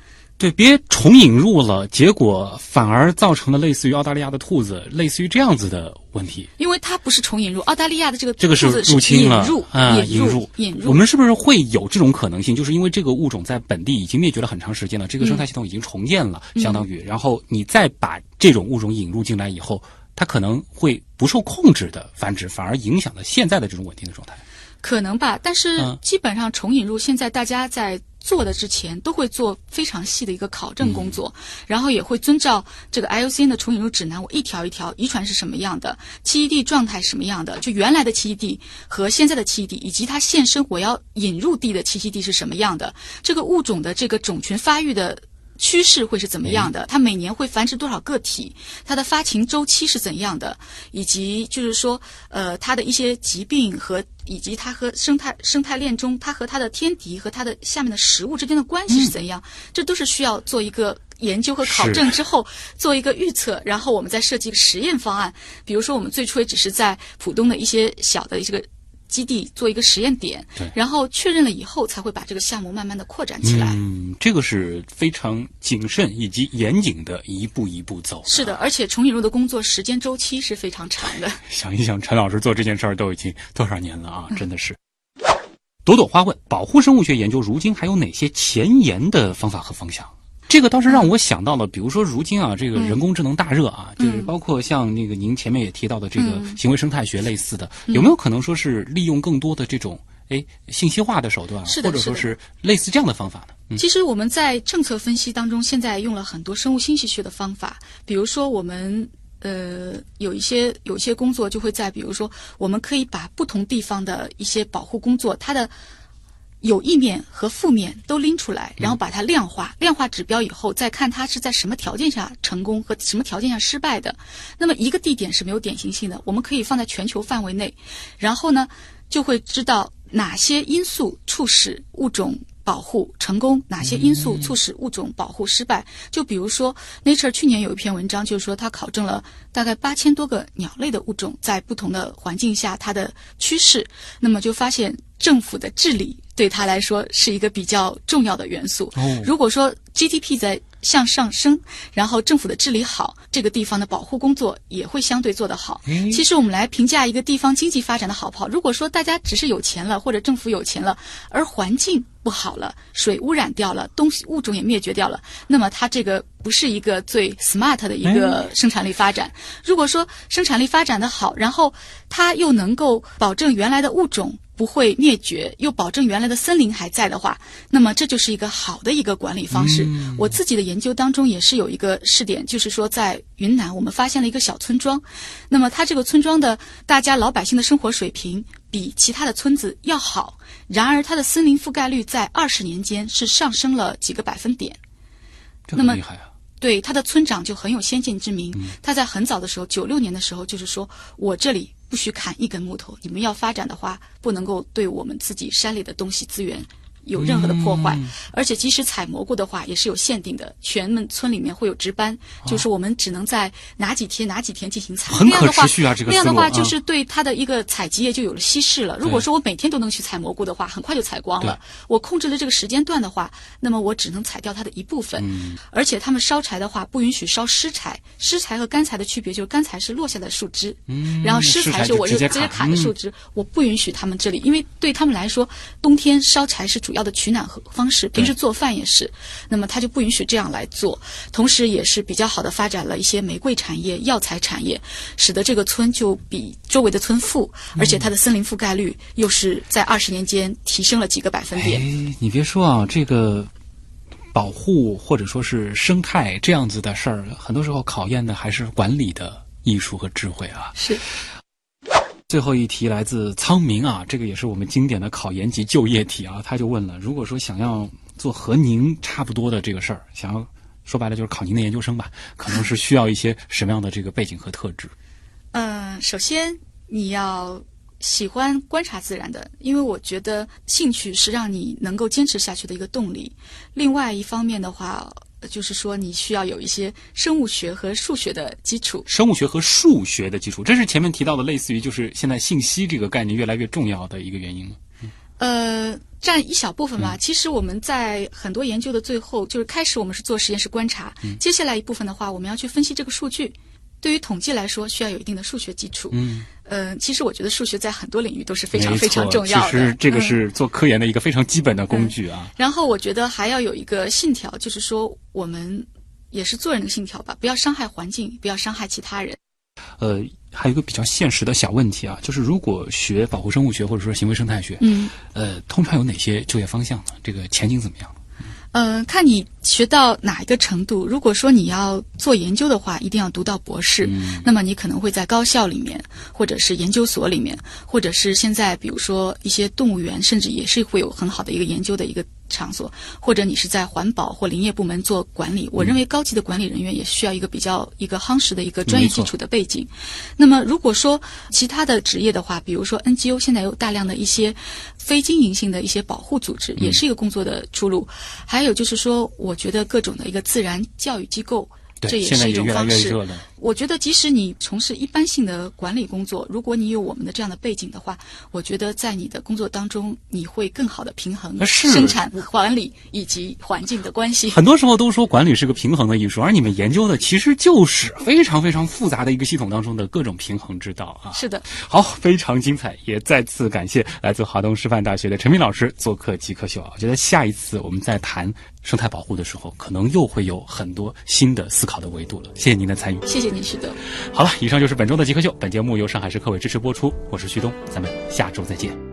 对，别重引入了，结果反而造成了类似于澳大利亚的兔子，类似于这样子的问题。因为它不是重引入，澳大利亚的这个这个是入侵了引入，啊，引入，引入。我们是不是会有这种可能性？就是因为这个物种在本地已经灭绝了很长时间了，这个生态系统已经重建了，嗯相当于，然后你再把这种物种引入进来以后，它可能会不受控制的繁殖，反而影响了现在的这种稳定的状态。可能吧，但是嗯基本上重引入，现在大家在做的之前都会做非常细的一个考证工作，然后也会遵照这个 IUCN 的重引入指南，我一条一条遗传是什么样的，栖息地状态是什么样的，就原来的栖息地和现在的栖息地，以及它现生我要引入地的栖息地是什么样的，这个物种的这个种群发育的。趋势会是怎么样的？它每年会繁殖多少个体？它的发情周期是怎样的？以及就是说，呃，它的一些疾病和以及它和生态生态链中，它和它的天敌和它的下面的食物之间的关系是怎样？这都是需要做一个研究和考证之后做一个预测，然后我们再设计一个实验方案。比如说，我们最初也只是在浦东的一些小的这个。基地做一个实验点对，然后确认了以后，才会把这个项目慢慢的扩展起来。嗯，这个是非常谨慎以及严谨的一步一步走。是的，而且重引入的工作时间周期是非常长的。想一想，陈老师做这件事儿都已经多少年了啊，真的是。朵朵花问：保护生物学研究如今还有哪些前沿的方法和方向？这个倒是让我想到了，比如说如今啊，这个人工智能大热啊，嗯就是包括像那个您前面也提到的这个嗯行为生态学类似的，有没有可能说是利用更多的这种哎信息化的手段，或者说是类似这样的方法呢？嗯其实我们在政策分析当中，现在用了很多生物信息学的方法，比如说我们。呃，有一些有一些工作就会在，比如说，我们可以把不同地方的一些保护工作，它的有意面和负面都拎出来，然后把它量化，量化指标以后，再看它是在什么条件下成功和什么条件下失败的。那么一个地点是没有典型性的，我们可以放在全球范围内，然后呢，就会知道哪些因素促使物种保护成功，哪些因素促使物种保护失败。就比如说，Nature 去年有一篇文章，就是说它考证了大概八千多个鸟类的物种在不同的环境下它的趋势，那么就发现政府的治理对它来说是一个比较重要的元素。哦如果说 GDP 在向上升，然后政府的治理好，这个地方的保护工作也会相对做得好。诶其实我们来评价一个地方经济发展的好不好，如果说大家只是有钱了，或者政府有钱了，而环境不好了，水污染掉了，东西物种也灭绝掉了，那么它这个不是一个最 smart 的一个生产力发展。如果说生产力发展的好，然后它又能够保证原来的物种不会灭绝，又保证原来的森林还在的话，那么这就是一个好的一个管理方式。我自己的研究当中也是有一个试点，就是说在云南我们发现了一个小村庄，那么它这个村庄的大家老百姓的生活水平比其他的村子要好，然而它的森林覆盖率在二十年间是上升了几个百分点。这那么么厉害啊！对他的村长就很有先见之明，他在很早的时候，九六年的时候，就是说我这里不许砍一根木头，你们要发展的话，不能够对我们自己山里的东西资源有任何的破坏，而且即使采蘑菇的话，也是有限定的，全们村里面会有值班，就是我们只能在哪几天哪几天进行采，很那样的话可持续啊这个那样的话就是对它的一个采集也就有了稀释了。如果说我每天都能去采蘑菇的话，很快就采光了。我控制了这个时间段的话，那么我只能采掉它的一部分。嗯。而且他们烧柴的话，不允许烧湿柴。湿柴和干柴的区别就是干柴是落下的树枝，嗯然后湿湿柴柴是我就直接砍的树枝，我不允许他们这里，因为对他们来说，冬天烧柴是主要的取暖和方式，平时做饭也是，那么他就不允许这样来做。同时，也是比较好的发展了一些玫瑰产业、药材产业，使得这个村就比周围的村富，而且它的森林覆盖率又是在二十年间提升了几个百分点。哎，你别说啊，这个保护或者说是生态这样子的事儿，很多时候考验的还是管理的艺术和智慧啊。是。最后一题来自苍明啊，这个也是我们经典的考研及就业题啊。他就问了，如果说想要做和您差不多的这个事儿，想要说白了就是考您的研究生吧，可能是需要一些什么样的这个背景和特质？嗯，首先你要喜欢观察自然的，因为我觉得兴趣是让你能够坚持下去的一个动力。另外一方面的话，就是说你需要有一些生物学和数学的基础。生物学和数学的基础，这是前面提到的，类似于就是现在信息这个概念越来越重要的一个原因吗？呃，占一小部分吧。其实我们在很多研究的最后，就是开始我们是做实验室观察，接下来一部分的话，我们要去分析这个数据。对于统计来说，需要有一定的数学基础。嗯，呃，其实我觉得数学在很多领域都是非常非常重要的。其实这个嗯是做科研的一个非常基本的工具啊。然后我觉得还要有一个信条，就是说我们也是做人的信条吧，不要伤害环境，不要伤害其他人。呃，还有一个比较现实的小问题啊，就是如果学保护生物学或者说行为生态学，嗯，呃，通常有哪些就业方向呢？这个前景怎么样？呃，看你学到哪一个程度。如果说你要做研究的话，一定要读到博士。嗯那么你可能会在高校里面，或者是研究所里面，或者是现在比如说一些动物园，甚至也是会有很好的一个研究的一个场所，或者你是在环保或林业部门做管理。我认为高级的管理人员也需要一个比较一个夯实的一个专业基础的背景。那么如果说其他的职业的话，比如说 NGO 现在有大量的一些非经营性的一些保护组织，也是一个工作的出路。还有就是说，我觉得各种的一个自然教育机构。这，也是一种方式。我觉得，即使你从事一般性的管理工作，如果你有我们的这样的背景的话，我觉得在你的工作当中，你会更好的平衡生产、管理以及环境的关系。很多时候都说管理是个平衡的艺术，而你们研究的其实就是非常非常复杂的一个系统当中的各种平衡之道啊。是的，好，非常精彩，也再次感谢来自华东师范大学的陈明老师做客极客秀啊！我觉得下一次我们在谈生态保护的时候，可能又会有很多新的思考的维度了。谢谢您的参与。谢谢你，是的。好了，以上就是本周的极客秀，本节目由上海市科委支持播出，我是徐东，咱们下周再见。